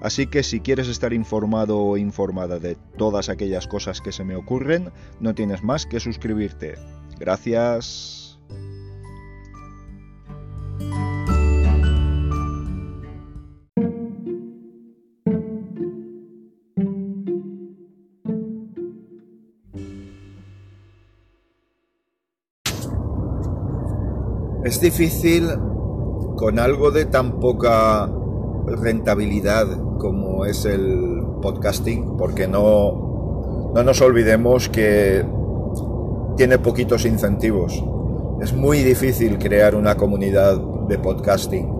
Así que si quieres estar informado o informada de todas aquellas cosas que se me ocurren, no tienes más que suscribirte. Gracias. Es difícil con algo de tan poca rentabilidad como es el podcasting, porque no, no nos olvidemos que tiene poquitos incentivos. Es muy difícil crear una comunidad de podcasting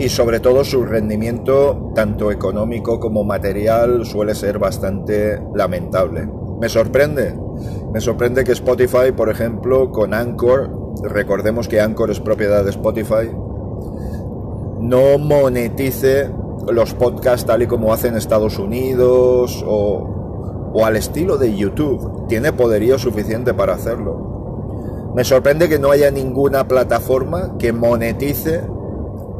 y sobre todo su rendimiento, tanto económico como material, suele ser bastante lamentable. Me sorprende, me sorprende que Spotify, por ejemplo, con Anchor, recordemos que Anchor es propiedad de Spotify, no monetice los podcasts tal y como hacen Estados Unidos o, o al estilo de YouTube. Tiene poderío suficiente para hacerlo. Me sorprende que no haya ninguna plataforma que monetice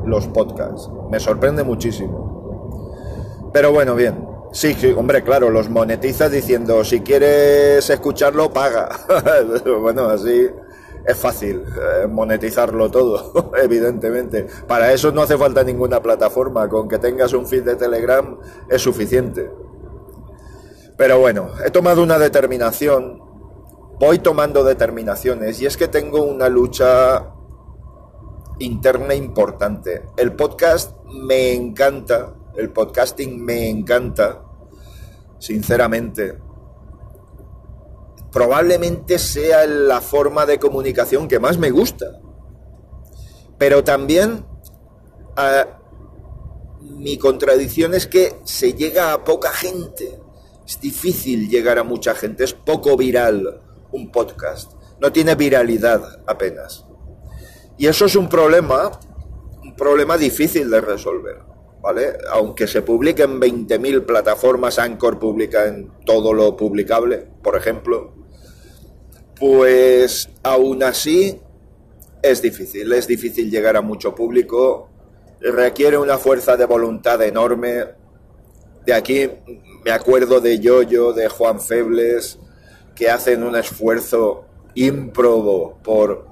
los podcasts. Me sorprende muchísimo. Pero bueno, bien. Sí, sí, hombre, claro, los monetiza diciendo, si quieres escucharlo, paga. bueno, así es fácil eh, monetizarlo todo, evidentemente. Para eso no hace falta ninguna plataforma, con que tengas un feed de Telegram es suficiente. Pero bueno, he tomado una determinación, voy tomando determinaciones y es que tengo una lucha interna importante. El podcast me encanta, el podcasting me encanta, sinceramente probablemente sea la forma de comunicación que más me gusta. Pero también mi contradicción es que se llega a poca gente. Es difícil llegar a mucha gente, es poco viral un podcast. No tiene viralidad apenas. Y eso es un problema, un problema difícil de resolver. ¿Vale? Aunque se publique en 20.000 plataformas, Anchor publica en todo lo publicable, por ejemplo, pues aún así es difícil, es difícil llegar a mucho público, requiere una fuerza de voluntad enorme. De aquí me acuerdo de Yoyo, de Juan Febles, que hacen un esfuerzo ímprobo por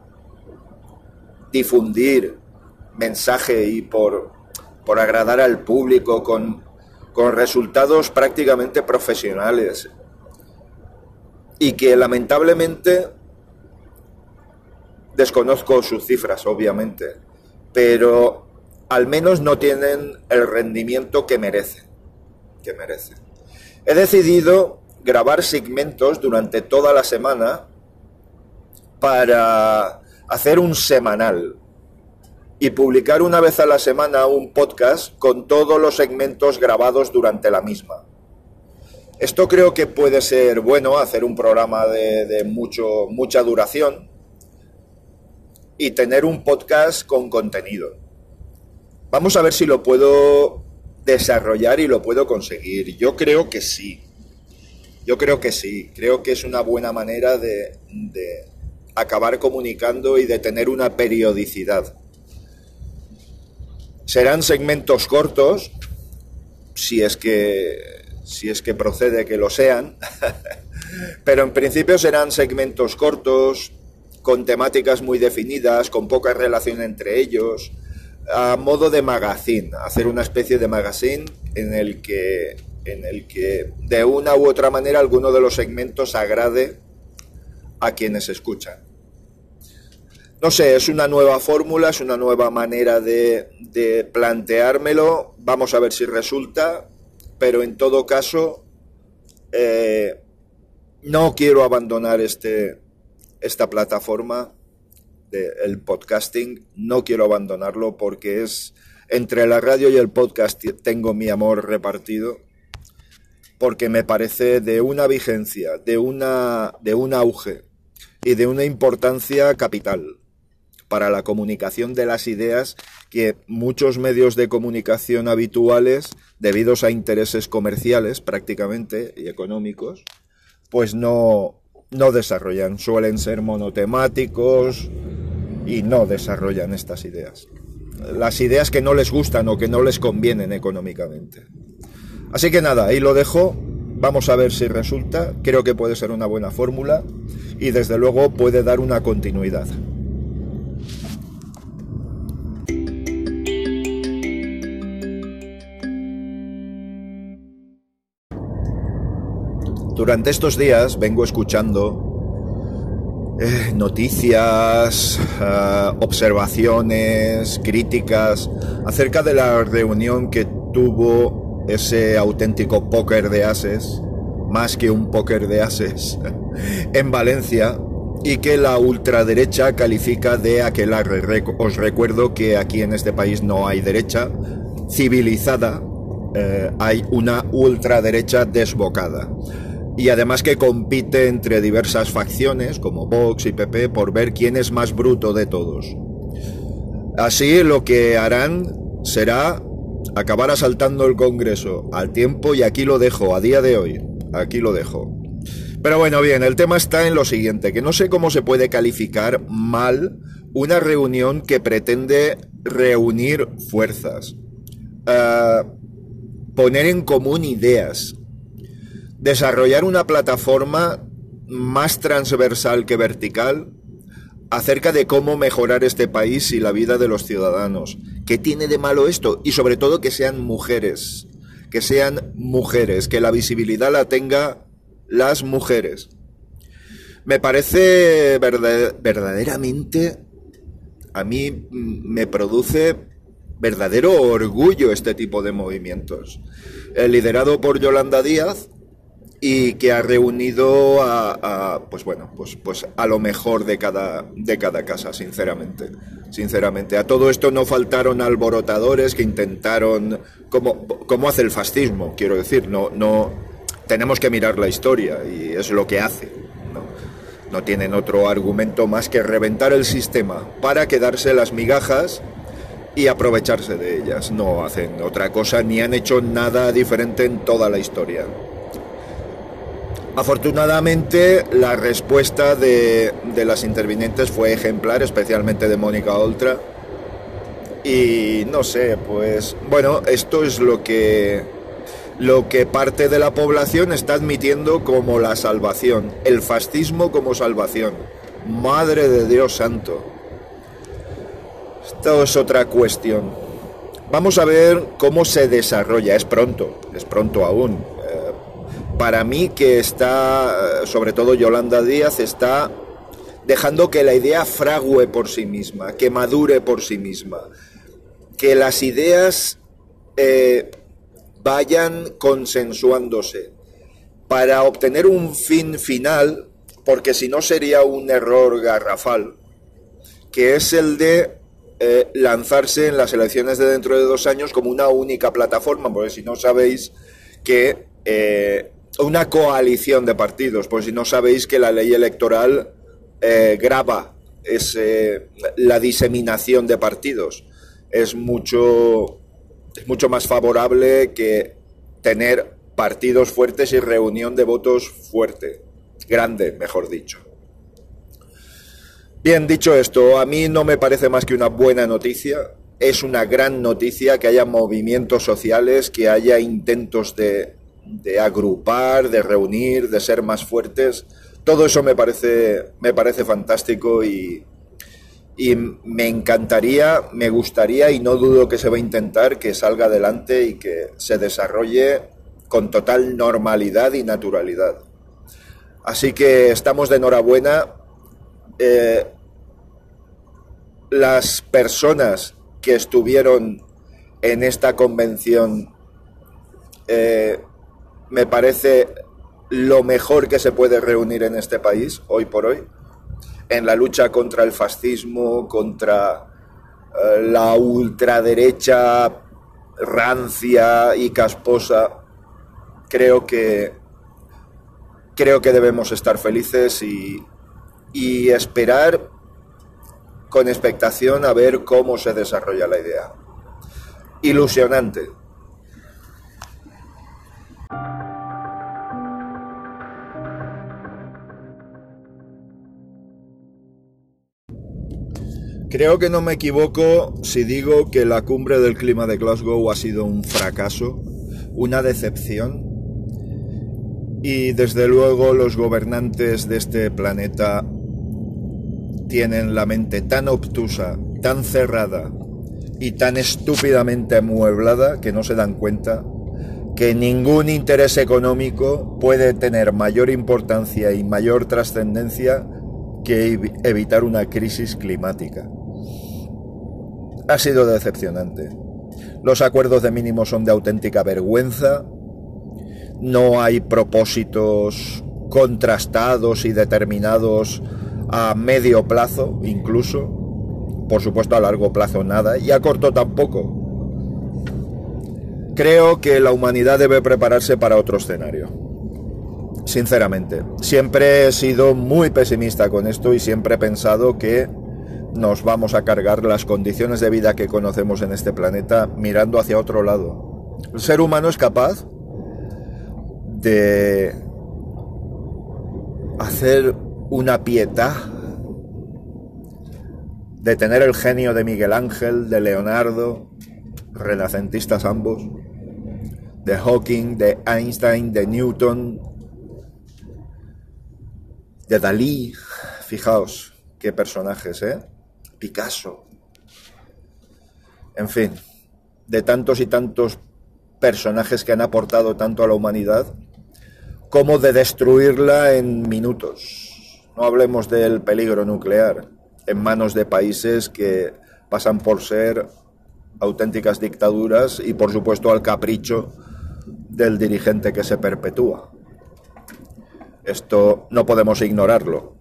difundir mensaje y por, por agradar al público con, con resultados prácticamente profesionales y que lamentablemente desconozco sus cifras, obviamente, pero al menos no tienen el rendimiento que merecen, que merecen. He decidido grabar segmentos durante toda la semana para hacer un semanal y publicar una vez a la semana un podcast con todos los segmentos grabados durante la misma. Esto creo que puede ser bueno, hacer un programa de, mucho, mucha duración y tener un podcast con contenido. Vamos a ver si lo puedo desarrollar y lo puedo conseguir. Yo creo que sí. Yo creo que sí. Creo que es una buena manera de, de acabar comunicando y de tener una periodicidad. Serán segmentos cortos, si es que si es que procede que lo sean, pero en principio serán segmentos cortos, con temáticas muy definidas, con poca relación entre ellos, a modo de magazine, hacer una especie de magazine en el que, en el que de una u otra manera alguno de los segmentos agrade a quienes escuchan. No sé, es una nueva fórmula, es una nueva manera de, de planteármelo, vamos a ver si resulta, pero en todo caso, eh, no quiero abandonar este, esta plataforma del podcasting, no quiero abandonarlo porque es entre la radio y el podcast tengo mi amor repartido porque me parece de una vigencia, de una de un auge y de una importancia capital para la comunicación de las ideas que muchos medios de comunicación habituales, debidos a intereses comerciales prácticamente y económicos, pues no, no desarrollan. Suelen ser monotemáticos y no desarrollan estas ideas. Las ideas que no les gustan o que no les convienen económicamente. Así que nada, ahí lo dejo. Vamos a ver si resulta. Creo que puede ser una buena fórmula y desde luego puede dar una continuidad. Durante estos días vengo escuchando eh, noticias, eh, observaciones, críticas acerca de la reunión que tuvo ese auténtico póker de ases, más que un póker de ases, en Valencia y que la ultraderecha califica de aquelarre. Os recuerdo que aquí en este país no hay derecha civilizada, eh, hay una ultraderecha desbocada y además que compite entre diversas facciones como Vox y PP por ver quién es más bruto de todos. Así lo que harán será acabar asaltando el Congreso al tiempo y aquí lo dejo, a día de hoy, aquí lo dejo. Pero bueno, bien, el tema está en lo siguiente, que no sé cómo se puede calificar mal una reunión que pretende reunir fuerzas, eh, poner en común ideas, desarrollar una plataforma más transversal que vertical acerca de cómo mejorar este país y la vida de los ciudadanos. ¿Qué tiene de malo esto? Y sobre todo que sean mujeres, que sean mujeres, que la visibilidad la tenga las mujeres. Me parece verdaderamente, a mí me produce verdadero orgullo este tipo de movimientos. El liderado por Yolanda Díaz, y que ha reunido a, pues bueno pues pues a lo mejor de cada de cada casa sinceramente. Sinceramente a todo esto no faltaron alborotadores que intentaron como hace el fascismo quiero decir no no tenemos que mirar la historia y es lo que hace no, no tienen otro argumento más que reventar el sistema para quedarse las migajas y aprovecharse de ellas. No hacen otra cosa ni han hecho nada diferente en toda la historia Afortunadamente, la respuesta de, las intervinientes fue ejemplar, especialmente de Mónica Oltra. Y no sé, pues bueno, esto es lo que lo que parte de la población está admitiendo como la salvación, el fascismo como salvación. Madre de Dios santo. Esto es otra cuestión. Vamos a ver cómo se desarrolla. Es pronto, es pronto aún para mí que está, sobre todo Yolanda Díaz, está dejando que la idea frague por sí misma, que madure por sí misma, que las ideas eh, vayan consensuándose para obtener un fin final, porque si no sería un error garrafal, que es el de eh, lanzarse en las elecciones de dentro de dos años como una única plataforma, porque si no sabéis que eh, una coalición de partidos, por si no sabéis que la ley electoral eh, graba la diseminación de partidos. Es mucho, es mucho más favorable que tener partidos fuertes y reunión de votos fuerte, grande, mejor dicho. Bien, dicho esto, a mí no me parece más que una buena noticia. Es una gran noticia que haya movimientos sociales, que haya intentos de de agrupar, de reunir, de ser más fuertes. Todo eso me parece, me parece fantástico y, y me encantaría, me gustaría y no dudo que se va a intentar que salga adelante y que se desarrolle con total normalidad y naturalidad. Así que estamos de enhorabuena. Eh, las personas que estuvieron en esta convención eh, me parece lo mejor que se puede reunir en este país hoy por hoy, en la lucha contra el fascismo, contra eh, la ultraderecha rancia y casposa. Creo que creo que debemos estar felices y, y esperar con expectación a ver cómo se desarrolla la idea. Ilusionante. Creo que no me equivoco si digo que la cumbre del clima de Glasgow ha sido un fracaso, una decepción, y desde luego los gobernantes de este planeta tienen la mente tan obtusa, tan cerrada y tan estúpidamente amueblada que no se dan cuenta que ningún interés económico puede tener mayor importancia y mayor trascendencia que evitar una crisis climática. Ha sido decepcionante. Los acuerdos de mínimo son de auténtica vergüenza. No hay propósitos contrastados y determinados a medio plazo incluso. Por supuesto a largo plazo nada y a corto tampoco. Creo que la humanidad debe prepararse para otro escenario. Sinceramente, siempre he sido muy pesimista con esto y siempre he pensado que nos vamos a cargar las condiciones de vida que conocemos en este planeta mirando hacia otro lado. El ser humano es capaz de hacer una piedad, de tener el genio de Miguel Ángel, de Leonardo, renacentistas ambos, de Hawking, de Einstein, de Newton, de Dalí. Fijaos qué personajes, ¿eh? Picasso. En fin, de tantos y tantos personajes que han aportado tanto a la humanidad, como de destruirla en minutos. No hablemos del peligro nuclear en manos de países que pasan por ser auténticas dictaduras y por supuesto al capricho del dirigente que se perpetúa. Esto no podemos ignorarlo.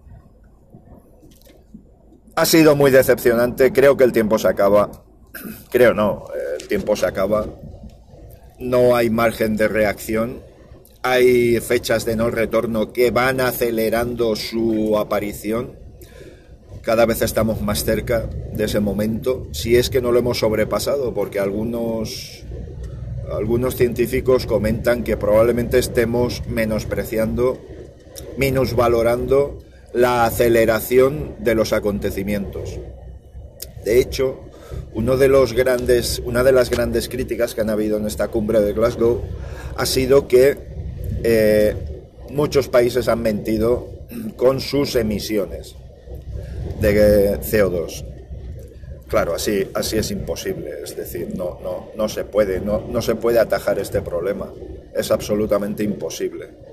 Ha sido muy decepcionante, creo que el tiempo se acaba. Creo no, el tiempo se acaba. No hay margen de reacción. Hay fechas de no retorno que van acelerando su aparición. Cada vez estamos más cerca de ese momento, si es que no lo hemos sobrepasado, porque algunos, algunos científicos comentan que probablemente estemos menospreciando, minusvalorando la aceleración de los acontecimientos. De hecho, uno de los grandes, una de las grandes críticas que han habido en esta cumbre de Glasgow ha sido que eh, muchos países han mentido con sus emisiones de CO2. Claro, así, así es imposible, es decir, no, no, no se puede, no, no se puede atajar este problema, es absolutamente imposible.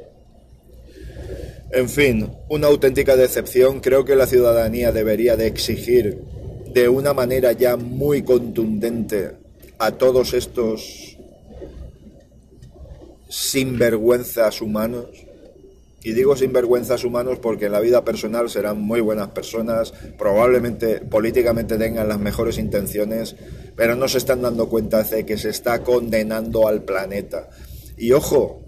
En fin, una auténtica decepción. Creo que la ciudadanía debería de exigir de una manera ya muy contundente a todos estos sinvergüenzas humanos. Y digo sinvergüenzas humanos porque en la vida personal serán muy buenas personas, probablemente políticamente tengan las mejores intenciones, pero no se están dando cuenta de que se está condenando al planeta. Y ojo,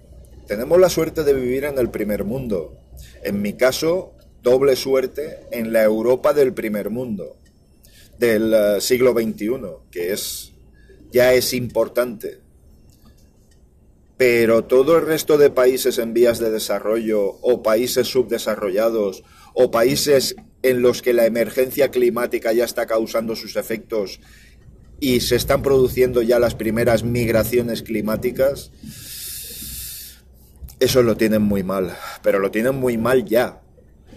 tenemos la suerte de vivir en el primer mundo. En mi caso, doble suerte en la Europa del primer mundo, del eh, siglo XXI, que es ya es importante. Pero todo el resto de países en vías de desarrollo o países subdesarrollados o países en los que la emergencia climática ya está causando sus efectos y se están produciendo ya las primeras migraciones climáticas, eso lo tienen muy mal, pero lo tienen muy mal ya.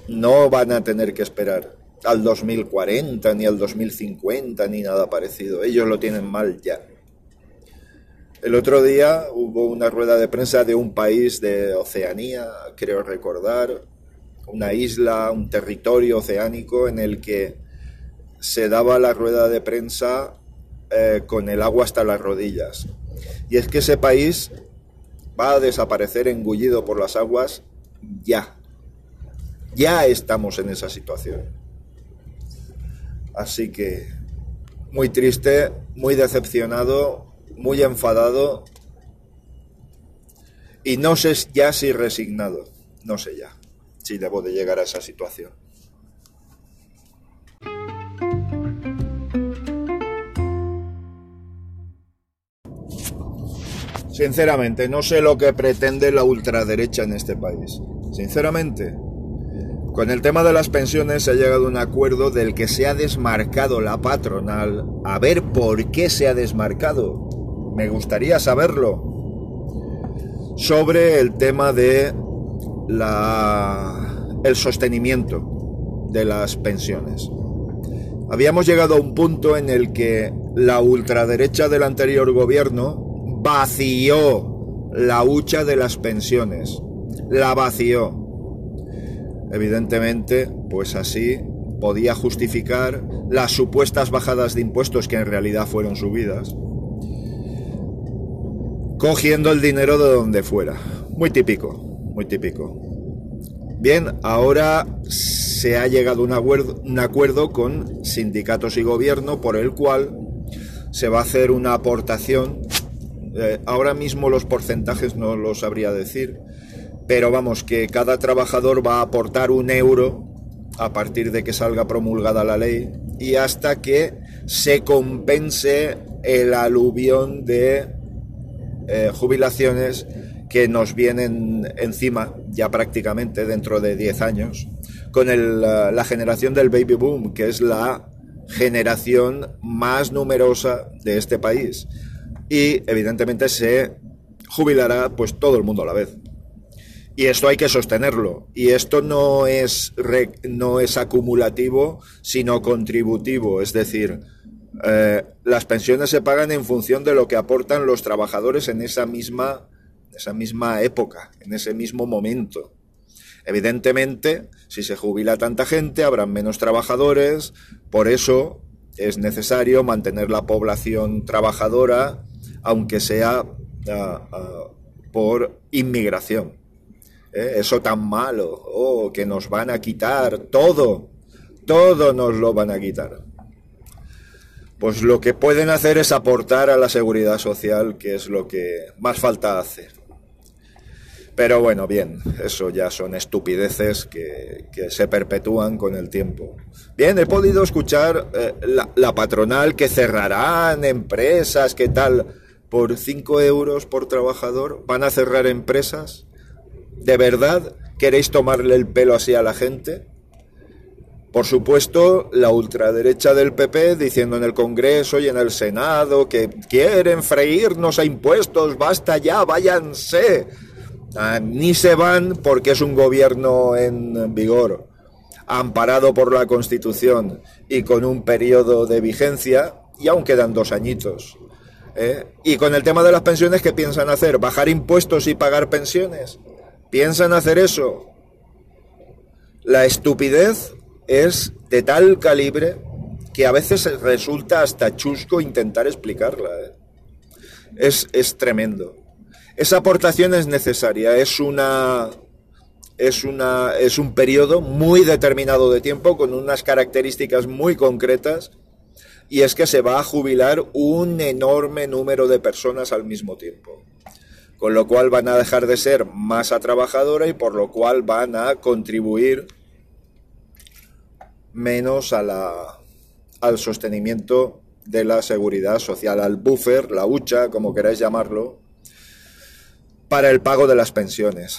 No van a tener que esperar al 2040, ni al 2050, ni nada parecido. Ellos lo tienen mal ya. El otro día hubo una rueda de prensa de un país de Oceanía, creo recordar, una isla, un territorio oceánico en el que se daba la rueda de prensa eh, con el agua hasta las rodillas. Y es que ese país va a desaparecer engullido por las aguas ya. Ya estamos en esa situación. Así que muy triste, muy decepcionado, muy enfadado y no sé ya si resignado, no sé ya si debo de llegar a esa situación. Sinceramente, no sé lo que pretende la ultraderecha en este país. Sinceramente, con el tema de las pensiones se ha llegado a un acuerdo del que se ha desmarcado la patronal. A ver por qué se ha desmarcado. Me gustaría saberlo. Sobre el tema de la, el sostenimiento de las pensiones. Habíamos llegado a un punto en el que la ultraderecha del anterior gobierno vació la hucha de las pensiones. La vació. Evidentemente, pues así podía justificar las supuestas bajadas de impuestos que en realidad fueron subidas, cogiendo el dinero de donde fuera. Muy típico, muy típico. Bien, ahora se ha llegado un acuerdo, un acuerdo con sindicatos y gobierno por el cual se va a hacer una aportación. Eh, ahora mismo los porcentajes no los sabría decir, pero vamos, que cada trabajador va a aportar un euro a partir de que salga promulgada la ley y hasta que se compense el aluvión de eh, jubilaciones que nos vienen encima ya prácticamente dentro de 10 años con la generación del baby boom, que es la generación más numerosa de este país. Y evidentemente se jubilará pues todo el mundo a la vez. Y esto hay que sostenerlo. Y esto no es, no es acumulativo, sino contributivo. Es decir, eh, las pensiones se pagan en función de lo que aportan los trabajadores en esa misma, esa misma época, en ese mismo momento. Evidentemente, si se jubila tanta gente, habrán menos trabajadores, por eso es necesario mantener la población trabajadora, aunque sea ah, ah, por inmigración. ¿Eh? Eso tan malo, oh, que nos van a quitar todo, todo nos lo van a quitar. Pues lo que pueden hacer es aportar a la seguridad social, que es lo que más falta hace. Pero bueno, bien, eso ya son estupideces que, se perpetúan con el tiempo. Bien, he podido escuchar eh, la, patronal que cerrarán empresas, ¿qué tal? Por 5 euros por trabajador, ¿van a cerrar empresas? ¿De verdad queréis tomarle el pelo así a la gente? Por supuesto, la ultraderecha del PP diciendo en el Congreso y en el Senado que quieren freírnos a impuestos, basta ya, váyanse. Ah, ni se van porque es un gobierno en vigor, amparado por la Constitución y con un periodo de vigencia, y aún quedan dos añitos. ¿Eh? Y con el tema de las pensiones, ¿qué piensan hacer? ¿Bajar impuestos y pagar pensiones? ¿Piensan hacer eso? La estupidez es de tal calibre que a veces resulta hasta chusco intentar explicarla. ¿eh? Es, es tremendo. Esa aportación es necesaria, es una es una es un periodo muy determinado de tiempo con unas características muy concretas y es que se va a jubilar un enorme número de personas al mismo tiempo. Con lo cual van a dejar de ser masa trabajadora y por lo cual van a contribuir menos a la, al sostenimiento de la seguridad social, al buffer, la hucha, como queráis llamarlo, para el pago de las pensiones.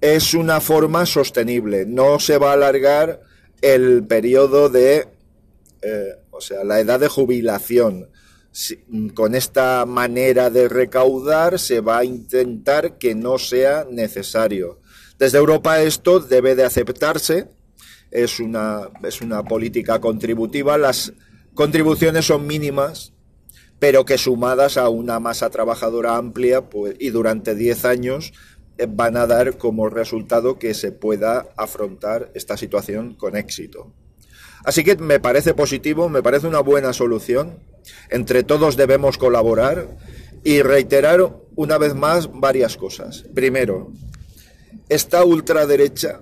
Es una forma sostenible, no se va a alargar el periodo de, eh, o sea, la edad de jubilación. con esta manera de recaudar se va a intentar que no sea necesario. Desde Europa esto debe de aceptarse, es una, es una política contributiva, las contribuciones son mínimas, pero que sumadas a una masa trabajadora amplia pues, y durante 10 años eh, van a dar como resultado que se pueda afrontar esta situación con éxito. Así que me parece positivo, me parece una buena solución. Entre todos debemos colaborar y reiterar una vez más varias cosas. Primero, esta ultraderecha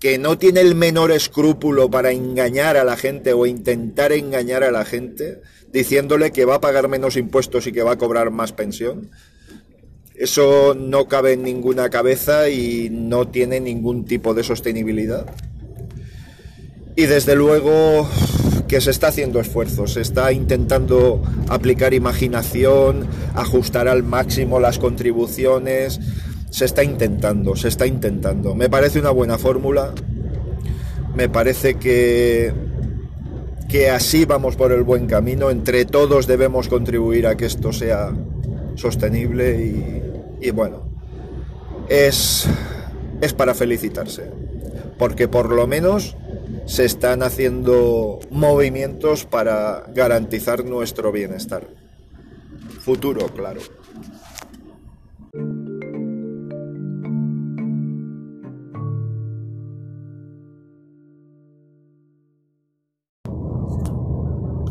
que no tiene el menor escrúpulo para engañar a la gente o intentar engañar a la gente, diciéndole que va a pagar menos impuestos y que va a cobrar más pensión. Eso no cabe en ninguna cabeza y no tiene ningún tipo de sostenibilidad. Y desde luego que se está haciendo esfuerzos, se está intentando aplicar imaginación, ajustar al máximo las contribuciones, se está intentando, se está intentando. Me parece una buena fórmula, me parece que, que así vamos por el buen camino, entre todos debemos contribuir a que esto sea sostenible y, y bueno, es, es para felicitarse, porque por lo menos se están haciendo movimientos para garantizar nuestro bienestar. Futuro, claro.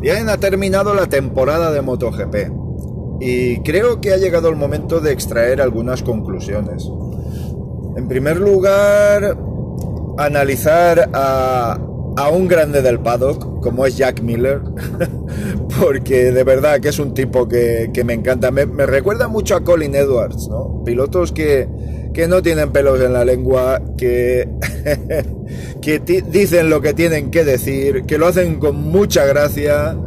Bien, ha terminado la temporada de MotoGP y creo que ha llegado el momento de extraer algunas conclusiones. En primer lugar, analizar a, un grande del paddock, como es Jack Miller, porque de verdad que es un tipo que, me encanta. Me, recuerda mucho a Colin Edwards, ¿no? Pilotos que, que no tienen pelos en la lengua, que, que dicen lo que tienen que decir, que lo hacen con mucha gracia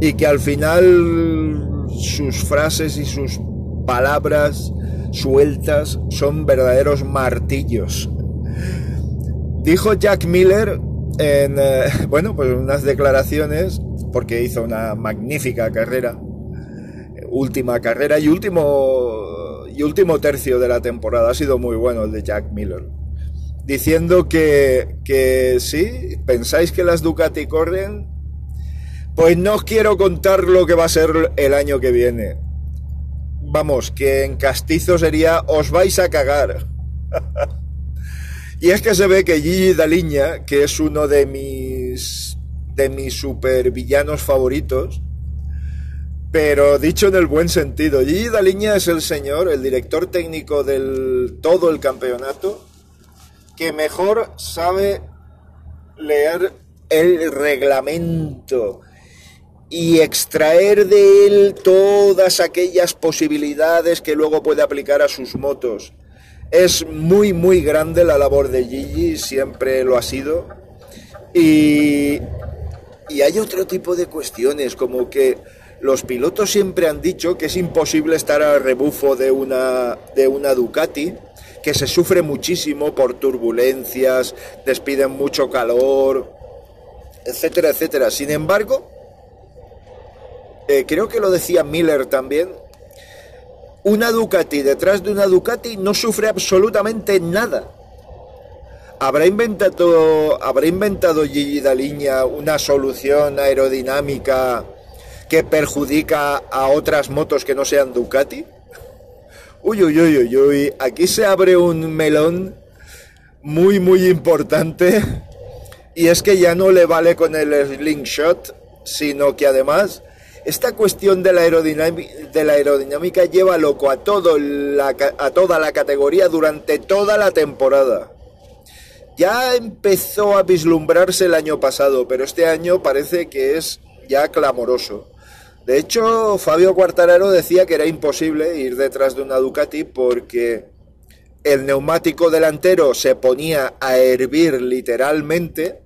y que al final sus frases y sus palabras sueltas son verdaderos martillos Dijo Jack Miller en, eh, bueno, pues unas declaraciones, porque hizo una magnífica carrera, última carrera y último, y último tercio de la temporada, ha sido muy bueno el de Jack Miller, diciendo que, que sí, pensáis que las Ducati corren, pues no os quiero contar lo que va a ser el año que viene. Vamos, que en castizo sería os vais a cagar. Y es que se ve que Gigi Daliña, que es uno de mis de mis supervillanos favoritos, pero dicho en el buen sentido, Gigi Daliña es el señor, el director técnico del todo el campeonato, que mejor sabe leer el reglamento y extraer de él todas aquellas posibilidades que luego puede aplicar a sus motos. Es muy, muy grande la labor de Gigi, siempre lo ha sido. Y, y hay otro tipo de cuestiones, como que los pilotos siempre han dicho que es imposible estar al rebufo de una, de una Ducati, que se sufre muchísimo por turbulencias, despiden mucho calor, etcétera, etcétera. Sin embargo, eh, creo que lo decía Miller también, una Ducati detrás de una Ducati no sufre absolutamente nada. ¿Habrá inventado, habrá inventado Gigi Daliña una solución aerodinámica que perjudica a otras motos que no sean Ducati? Uy, uy, uy, uy, uy. Aquí se abre un melón muy, muy importante. Y es que ya no le vale con el slingshot, sino que además esta cuestión de la, aerodinámica, lleva loco a, a toda la categoría durante toda la temporada. Ya empezó a vislumbrarse el año pasado, pero este año parece que es ya clamoroso. De hecho, Fabio Quartararo decía que era imposible ir detrás de una Ducati porque el neumático delantero se ponía a hervir literalmente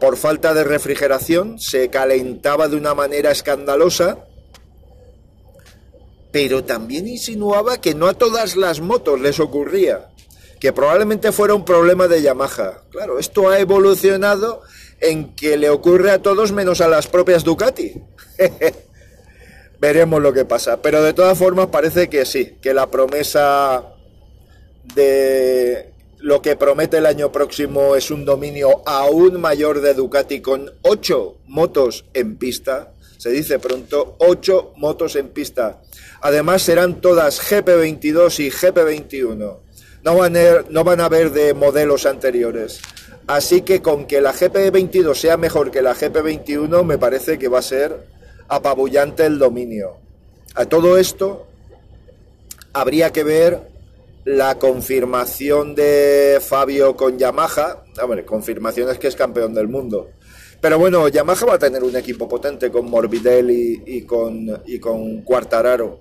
por falta de refrigeración, se calentaba de una manera escandalosa, pero también insinuaba que no a todas las motos les ocurría, que probablemente fuera un problema de Yamaha. Claro, esto ha evolucionado en que le ocurre a todos menos a las propias Ducati. Veremos lo que pasa, pero de todas formas parece que sí, que la promesa de lo que promete el año próximo es un dominio aún mayor de Ducati con 8 motos en pista. Se dice pronto, 8 motos en pista. Además serán todas GP22 y GP21. No van, a, no van a haber de modelos anteriores. Así que con que la GP22 sea mejor que la GP21 me parece que va a ser apabullante el dominio. A todo esto habría que ver la confirmación de Fabio con Yamaha, hombre, confirmación es que es campeón del mundo. Pero bueno, Yamaha va a tener un equipo potente con Morbidelli y, con, y con Quartararo.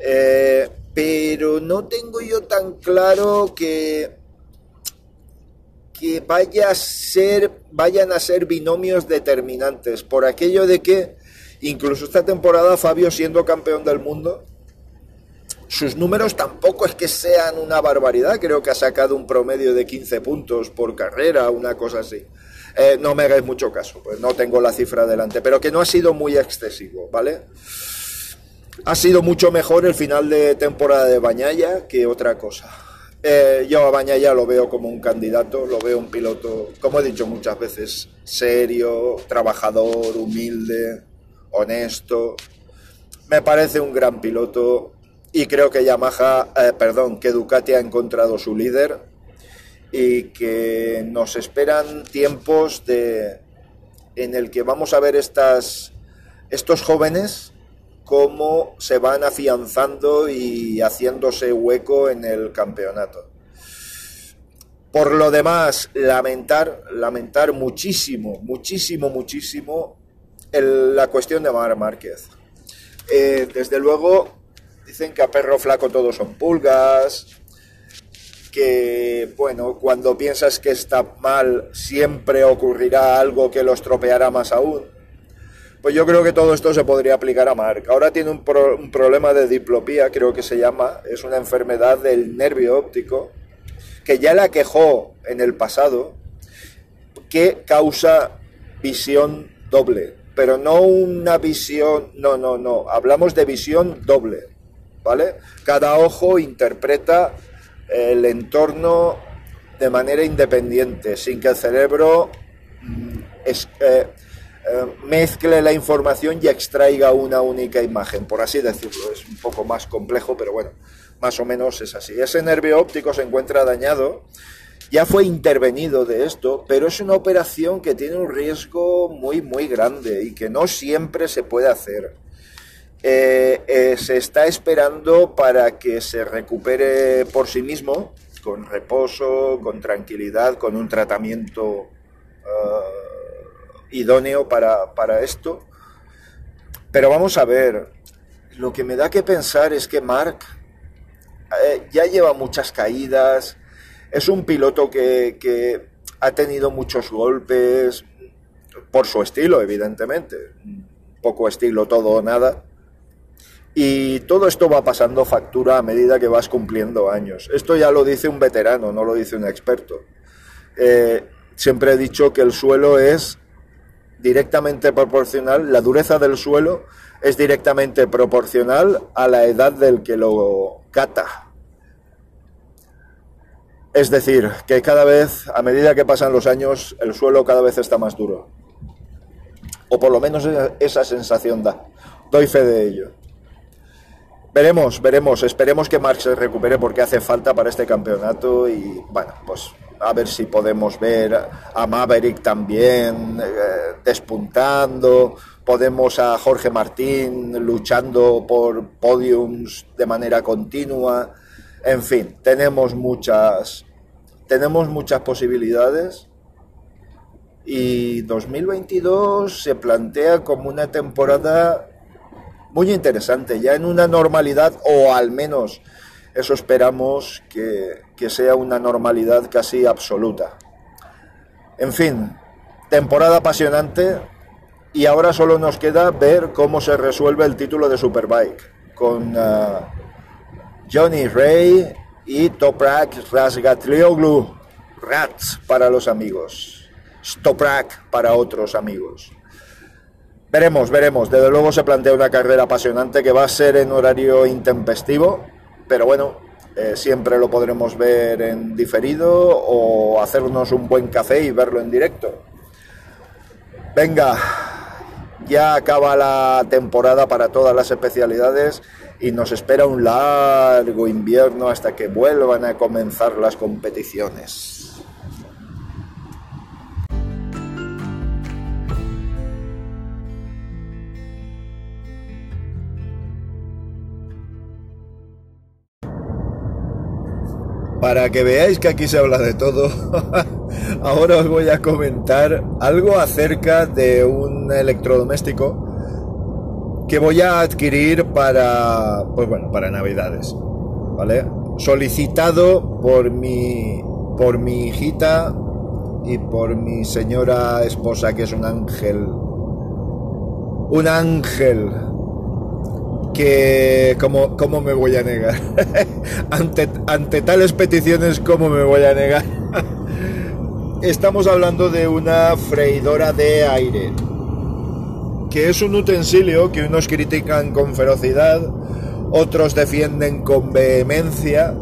Eh, pero no tengo yo tan claro que, que vaya a ser, vayan a ser binomios determinantes, por aquello de que incluso esta temporada Fabio siendo campeón del mundo, sus números tampoco es que sean una barbaridad, creo que ha sacado un promedio de 15 puntos por carrera, una cosa así. Eh, no me hagáis mucho caso, pues no tengo la cifra delante, pero que no ha sido muy excesivo, ¿vale? Ha sido mucho mejor el final de temporada de Bañaya que otra cosa. Eh, yo a Bañaya lo veo como un candidato, lo veo un piloto, como he dicho muchas veces, serio, trabajador, humilde, honesto. Me parece un gran piloto, y creo que Yamaha, eh, perdón, que Ducati ha encontrado su líder y que nos esperan tiempos de, en el que vamos a ver estas, estos jóvenes cómo se van afianzando y haciéndose hueco en el campeonato. Por lo demás, lamentar, lamentar muchísimo, muchísimo, muchísimo la cuestión de Mar Márquez. Eh, desde luego, Dicen que a perro flaco todos son pulgas, que, bueno, cuando piensas que está mal siempre ocurrirá algo que lo estropeará más aún. Pues yo creo que todo esto se podría aplicar a Mark. Ahora tiene un, un problema de diplopía, creo que se llama, es una enfermedad del nervio óptico, que ya la quejó en el pasado, que causa visión doble, pero no una visión, no, no, no, hablamos de visión doble. ¿Vale? Cada ojo interpreta el entorno de manera independiente, sin que el cerebro mm, eh, eh, mezcle la información y extraiga una única imagen, por así decirlo. Es un poco más complejo, pero bueno, más o menos es así. Ese nervio óptico se encuentra dañado, ya fue intervenido de esto, pero es una operación que tiene un riesgo muy, muy grande y que no siempre se puede hacer. Eh, eh, se está esperando para que se recupere por sí mismo, con reposo, con tranquilidad, con un tratamiento eh, idóneo para, para, esto. Pero vamos a ver, lo que me da que pensar es que Mark ya lleva muchas caídas, es un piloto que, que ha tenido muchos golpes, por su estilo, evidentemente, poco estilo todo o nada y todo esto va pasando factura a medida que vas cumpliendo años. Esto ya lo dice un veterano, no lo dice un experto. Eh, siempre he dicho que el suelo es directamente proporcional, la dureza del suelo es directamente proporcional a la edad del que lo cata. Es decir, que cada vez, a medida que pasan los años, el suelo cada vez está más duro. O por lo menos esa sensación da. Doy fe de ello. Veremos, veremos. Esperemos que Marx se recupere porque hace falta para este campeonato y bueno, pues a ver si podemos ver a Maverick también eh, despuntando, podemos a Jorge Martín luchando por podiums de manera continua. En fin, tenemos muchas tenemos muchas posibilidades y 2022 se plantea como una temporada muy interesante, ya en una normalidad, o al menos eso esperamos que, que sea una normalidad casi absoluta. En fin, temporada apasionante y ahora solo nos queda ver cómo se resuelve el título de Superbike con uh, Johnny Ray y Toprak Razgatlioglu, Rats para los amigos, Stoprak para otros amigos. Veremos, veremos. Desde luego se plantea una carrera apasionante que va a ser en horario intempestivo, pero bueno, eh, siempre lo podremos ver en diferido o hacernos un buen café y verlo en directo. Venga, ya acaba la temporada para todas las especialidades y nos espera un largo invierno hasta que vuelvan a comenzar las competiciones. Para que veáis que aquí se habla de todo, ahora os voy a comentar algo acerca de un electrodoméstico que voy a adquirir para, pues bueno, para Navidades, ¿vale? Solicitado por mi, por mi hijita y por mi señora esposa que es un ángel. Un ángel que ¿cómo, cómo me voy a negar? ante, ante tales peticiones, ¿cómo me voy a negar? Estamos hablando de una freidora de aire, que es un utensilio que unos critican con ferocidad, otros defienden con vehemencia,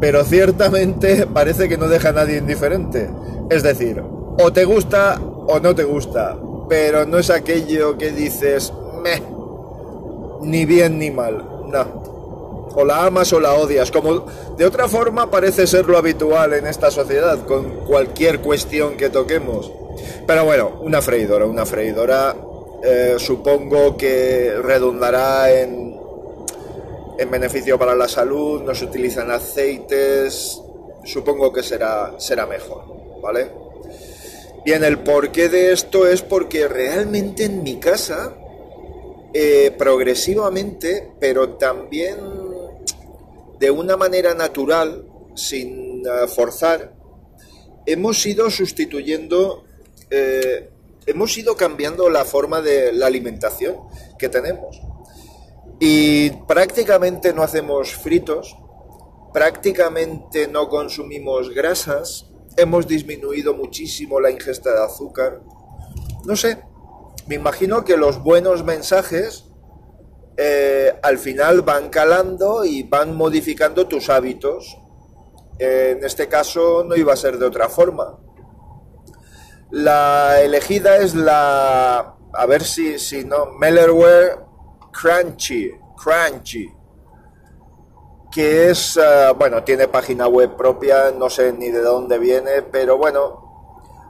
pero ciertamente parece que no deja a nadie indiferente. Es decir, o te gusta o no te gusta, pero no es aquello que dices, meh, ni bien ni mal, no. O la amas o la odias, como de otra forma parece ser lo habitual en esta sociedad, con cualquier cuestión que toquemos. Pero bueno, una freidora, una freidora eh, supongo que redundará en, en beneficio para la salud, no se utilizan aceites, supongo que será, será mejor, ¿vale? Bien, el porqué de esto es porque realmente en mi casa, eh, progresivamente, pero también de una manera natural, sin uh, forzar, hemos ido sustituyendo, eh, hemos ido cambiando la forma de la alimentación que tenemos. Y prácticamente no hacemos fritos, prácticamente no consumimos grasas, hemos disminuido muchísimo la ingesta de azúcar. No sé, me imagino que los buenos mensajes eh, al final van calando y van modificando tus hábitos. en este caso no iba a ser de otra forma. La elegida es la, a ver si, si no, Mellerware Crunchy, Crunchy, que es, uh, bueno, tiene página web propia, no sé ni de dónde viene, pero bueno,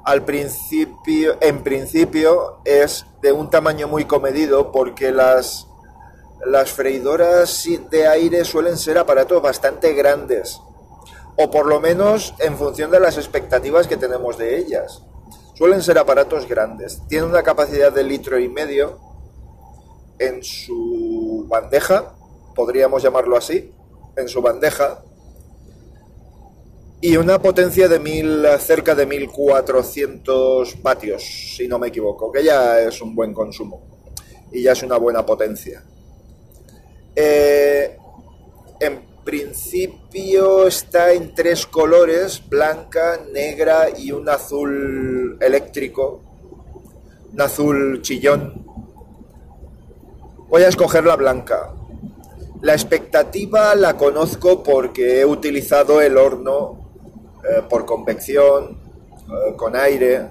al principio, en principio es de un tamaño muy comedido porque las, las freidoras de aire suelen ser aparatos bastante grandes, o por lo menos en función de las expectativas que tenemos de ellas. Suelen ser aparatos grandes, tienen una capacidad de litro y medio en su bandeja, podríamos llamarlo así, en su bandeja, y una potencia de mil, cerca de 1400 vatios, si no me equivoco, que ya es un buen consumo y ya es una buena potencia. Eh, en principio está en tres colores, blanca, negra y un azul eléctrico, un azul chillón. Voy a escoger la blanca. La expectativa la conozco porque he utilizado el horno eh, por convección, eh, con aire,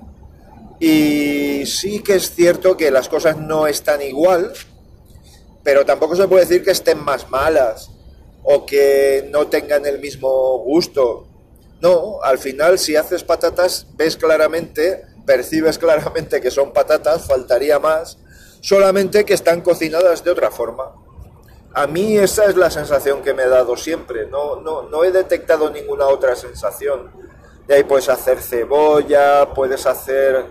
y sí que es cierto que las cosas no están igual, pero tampoco se puede decir que estén más malas o que no tengan el mismo gusto. No, al final si haces patatas ves claramente, percibes claramente que son patatas, faltaría más, solamente que están cocinadas de otra forma. A mí esa es la sensación que me he dado siempre, no, no, no he detectado ninguna otra sensación. De ahí puedes hacer cebolla, puedes hacer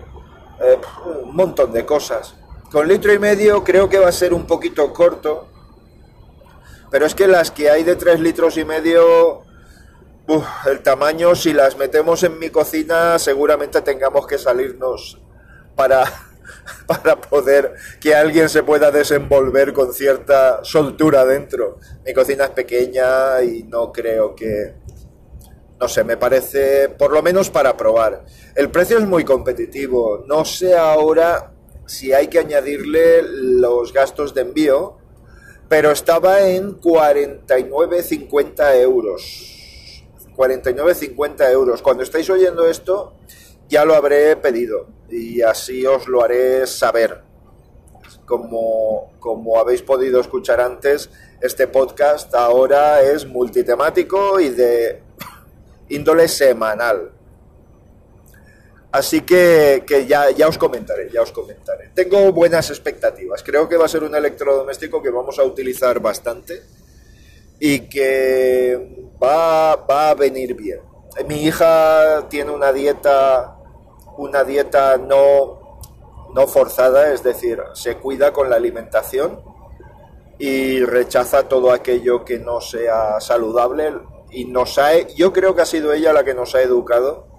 eh, un montón de cosas. Con litro y medio creo que va a ser un poquito corto, pero es que las que hay de tres litros y medio, el tamaño, si las metemos en mi cocina, seguramente tengamos que salirnos para, para poder que alguien se pueda desenvolver con cierta soltura dentro. Mi cocina es pequeña y no creo que, no sé, me parece, por lo menos para probar. El precio es muy competitivo. No sé ahora si hay que añadirle los gastos de envío, pero estaba en 49,50 euros. 49,50 euros. Cuando estáis oyendo esto, ya lo habré pedido y así os lo haré saber. Como, como habéis podido escuchar antes, este podcast ahora es multitemático y de índole semanal. Así que, ya, ya, os comentaré, ya os comentaré. Tengo buenas expectativas. Creo que va a ser un electrodoméstico que vamos a utilizar bastante y que va, va a venir bien. Mi hija tiene una dieta, una dieta no, no forzada, es decir, se cuida con la alimentación y rechaza todo aquello que no sea saludable y nos ha, yo creo que ha sido ella la que nos ha educado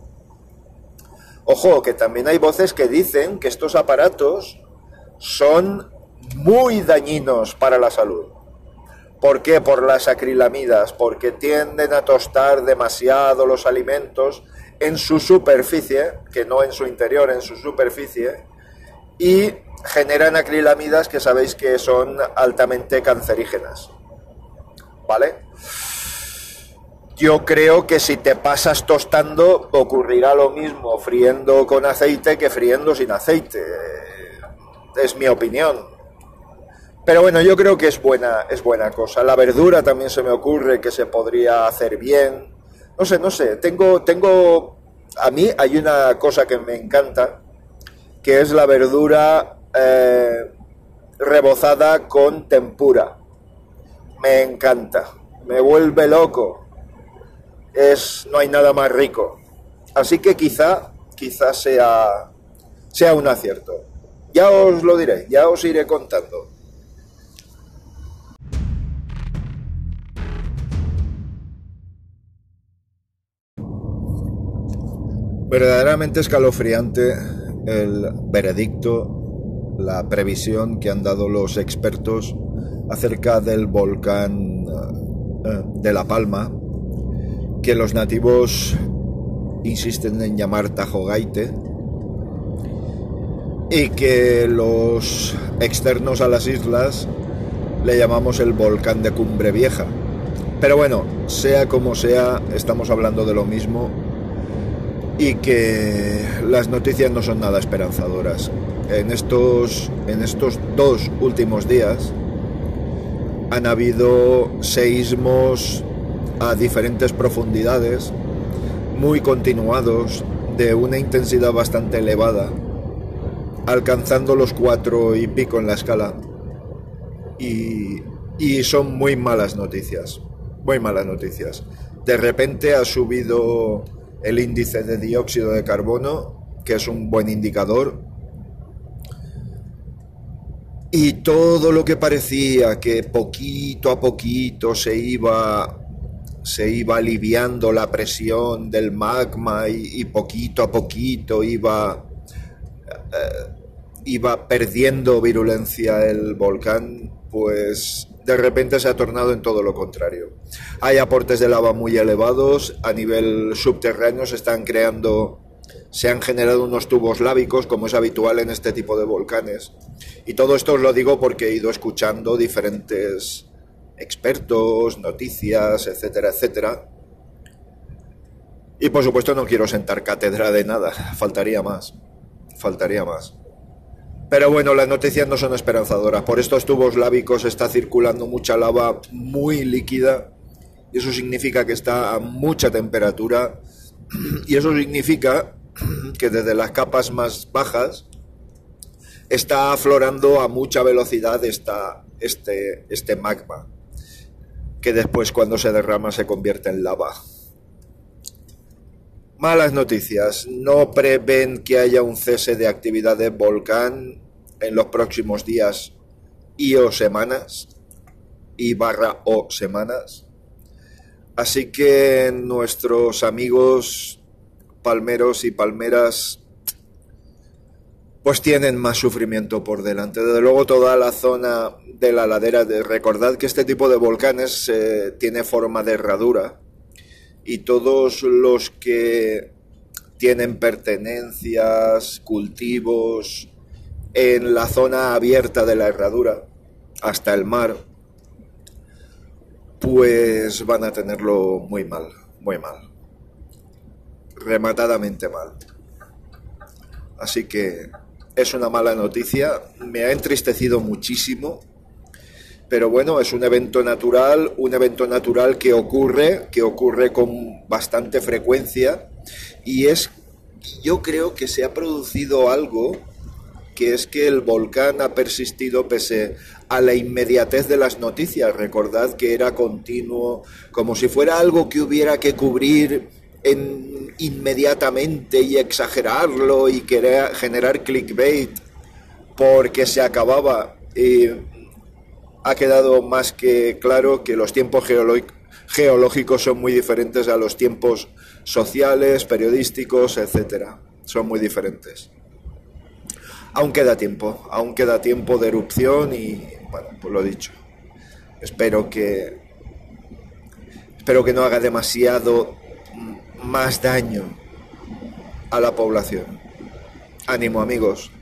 Ojo, que también hay voces que dicen que estos aparatos son muy dañinos para la salud. ¿Por qué? Por las acrilamidas, porque tienden a tostar demasiado los alimentos en su superficie, que no en su interior, en su superficie, y generan acrilamidas que sabéis que son altamente cancerígenas. ¿Vale? Yo creo que si te pasas tostando ocurrirá lo mismo friendo con aceite que friendo sin aceite. Es mi opinión. Pero bueno, yo creo que es buena, es buena cosa. La verdura también se me ocurre que se podría hacer bien. No sé, no sé. Tengo, tengo. A mí hay una cosa que me encanta, que es la verdura eh, rebozada con tempura. Me encanta. Me vuelve loco. Es, no hay nada más rico. Así que quizá, quizá sea, sea un acierto. Ya os lo diré, ya os iré contando. Verdaderamente escalofriante el veredicto, la previsión que han dado los expertos acerca del volcán eh, de La Palma, que los nativos insisten en llamar Tajogaite, y que los externos a las islas le llamamos el volcán de Cumbre Vieja. Pero bueno, sea como sea, estamos hablando de lo mismo y que las noticias no son nada esperanzadoras. En estos, en estos dos últimos días han habido seísmos a diferentes profundidades, muy continuados, de una intensidad bastante elevada, alcanzando los cuatro y pico en la escala. Y, y son muy malas noticias, muy malas noticias. De repente ha subido el índice de dióxido de carbono, que es un buen indicador. Y todo lo que parecía que poquito a poquito se iba se iba aliviando la presión del magma y, poquito a poquito iba eh, iba perdiendo virulencia el volcán, pues de repente se ha tornado en todo lo contrario. Hay aportes de lava muy elevados, a nivel subterráneo se están creando, se han generado unos tubos lábicos, como es habitual en este tipo de volcanes. Y todo esto os lo digo porque he ido escuchando diferentes expertos, noticias, etcétera, etcétera. Y por supuesto no quiero sentar cátedra de nada, faltaría más, faltaría más. Pero bueno, las noticias no son esperanzadoras. Por estos tubos lábicos está circulando mucha lava muy líquida y eso significa que está a mucha temperatura y eso significa que desde las capas más bajas está aflorando a mucha velocidad esta, este, este magma que después cuando se derrama se convierte en lava. Malas noticias. No prevén que haya un cese de actividad de volcán en los próximos días y o semanas. Y barra o semanas. Así que nuestros amigos palmeros y palmeras pues tienen más sufrimiento por delante. Desde luego toda la zona de la ladera, de, recordad que este tipo de volcanes eh, tiene forma de herradura y todos los que tienen pertenencias, cultivos en la zona abierta de la herradura hasta el mar, pues van a tenerlo muy mal, muy mal, rematadamente mal. Así que es una mala noticia, me ha entristecido muchísimo pero bueno, es un evento natural, un evento natural que ocurre, que ocurre con bastante frecuencia y es, yo creo que se ha producido algo que es que el volcán ha persistido pese a la inmediatez de las noticias. Recordad que era continuo, como si fuera algo que hubiera que cubrir en, inmediatamente y exagerarlo y querer generar clickbait porque se acababa. Eh, ha quedado más que claro que los tiempos geológicos son muy diferentes a los tiempos sociales, periodísticos, etcétera. son muy diferentes. Aún queda tiempo, aún queda tiempo de erupción y, bueno, pues lo dicho. Espero que, espero que no haga demasiado más daño a la población. Ánimo amigos.